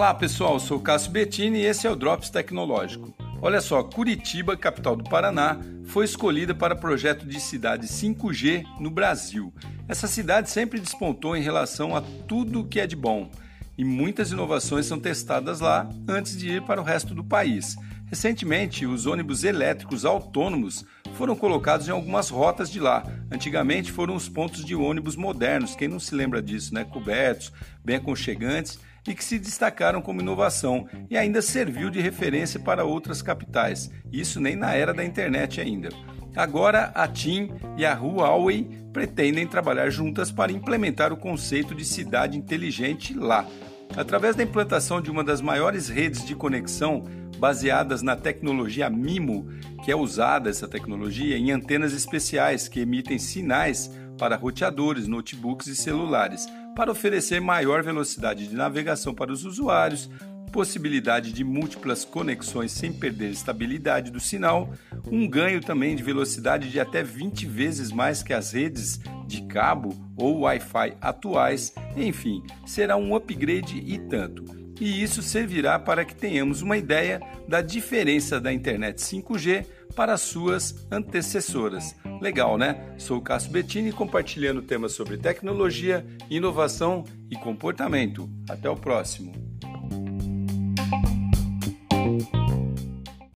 Olá pessoal, sou Cássio Bettini e esse é o Drops Tecnológico. Olha só, Curitiba, capital do Paraná, foi escolhida para projeto de cidade 5G no Brasil. Essa cidade sempre despontou em relação a tudo que é de bom e muitas inovações são testadas lá antes de ir para o resto do país. Recentemente, os ônibus elétricos autônomos foram colocados em algumas rotas de lá. Antigamente foram os pontos de ônibus modernos, quem não se lembra disso, né? Cobertos, bem aconchegantes e que se destacaram como inovação e ainda serviu de referência para outras capitais. Isso nem na era da internet ainda. Agora, a TIM e a Huawei pretendem trabalhar juntas para implementar o conceito de cidade inteligente lá. Através da implantação de uma das maiores redes de conexão baseadas na tecnologia MIMO, que é usada essa tecnologia em antenas especiais que emitem sinais para roteadores, notebooks e celulares, para oferecer maior velocidade de navegação para os usuários, possibilidade de múltiplas conexões sem perder estabilidade do sinal, um ganho também de velocidade de até 20 vezes mais que as redes de cabo ou Wi-Fi atuais, enfim, será um upgrade e tanto e isso servirá para que tenhamos uma ideia da diferença da internet 5G para suas antecessoras. Legal, né? Sou o Cássio Bettini compartilhando temas sobre tecnologia, inovação e comportamento. Até o próximo.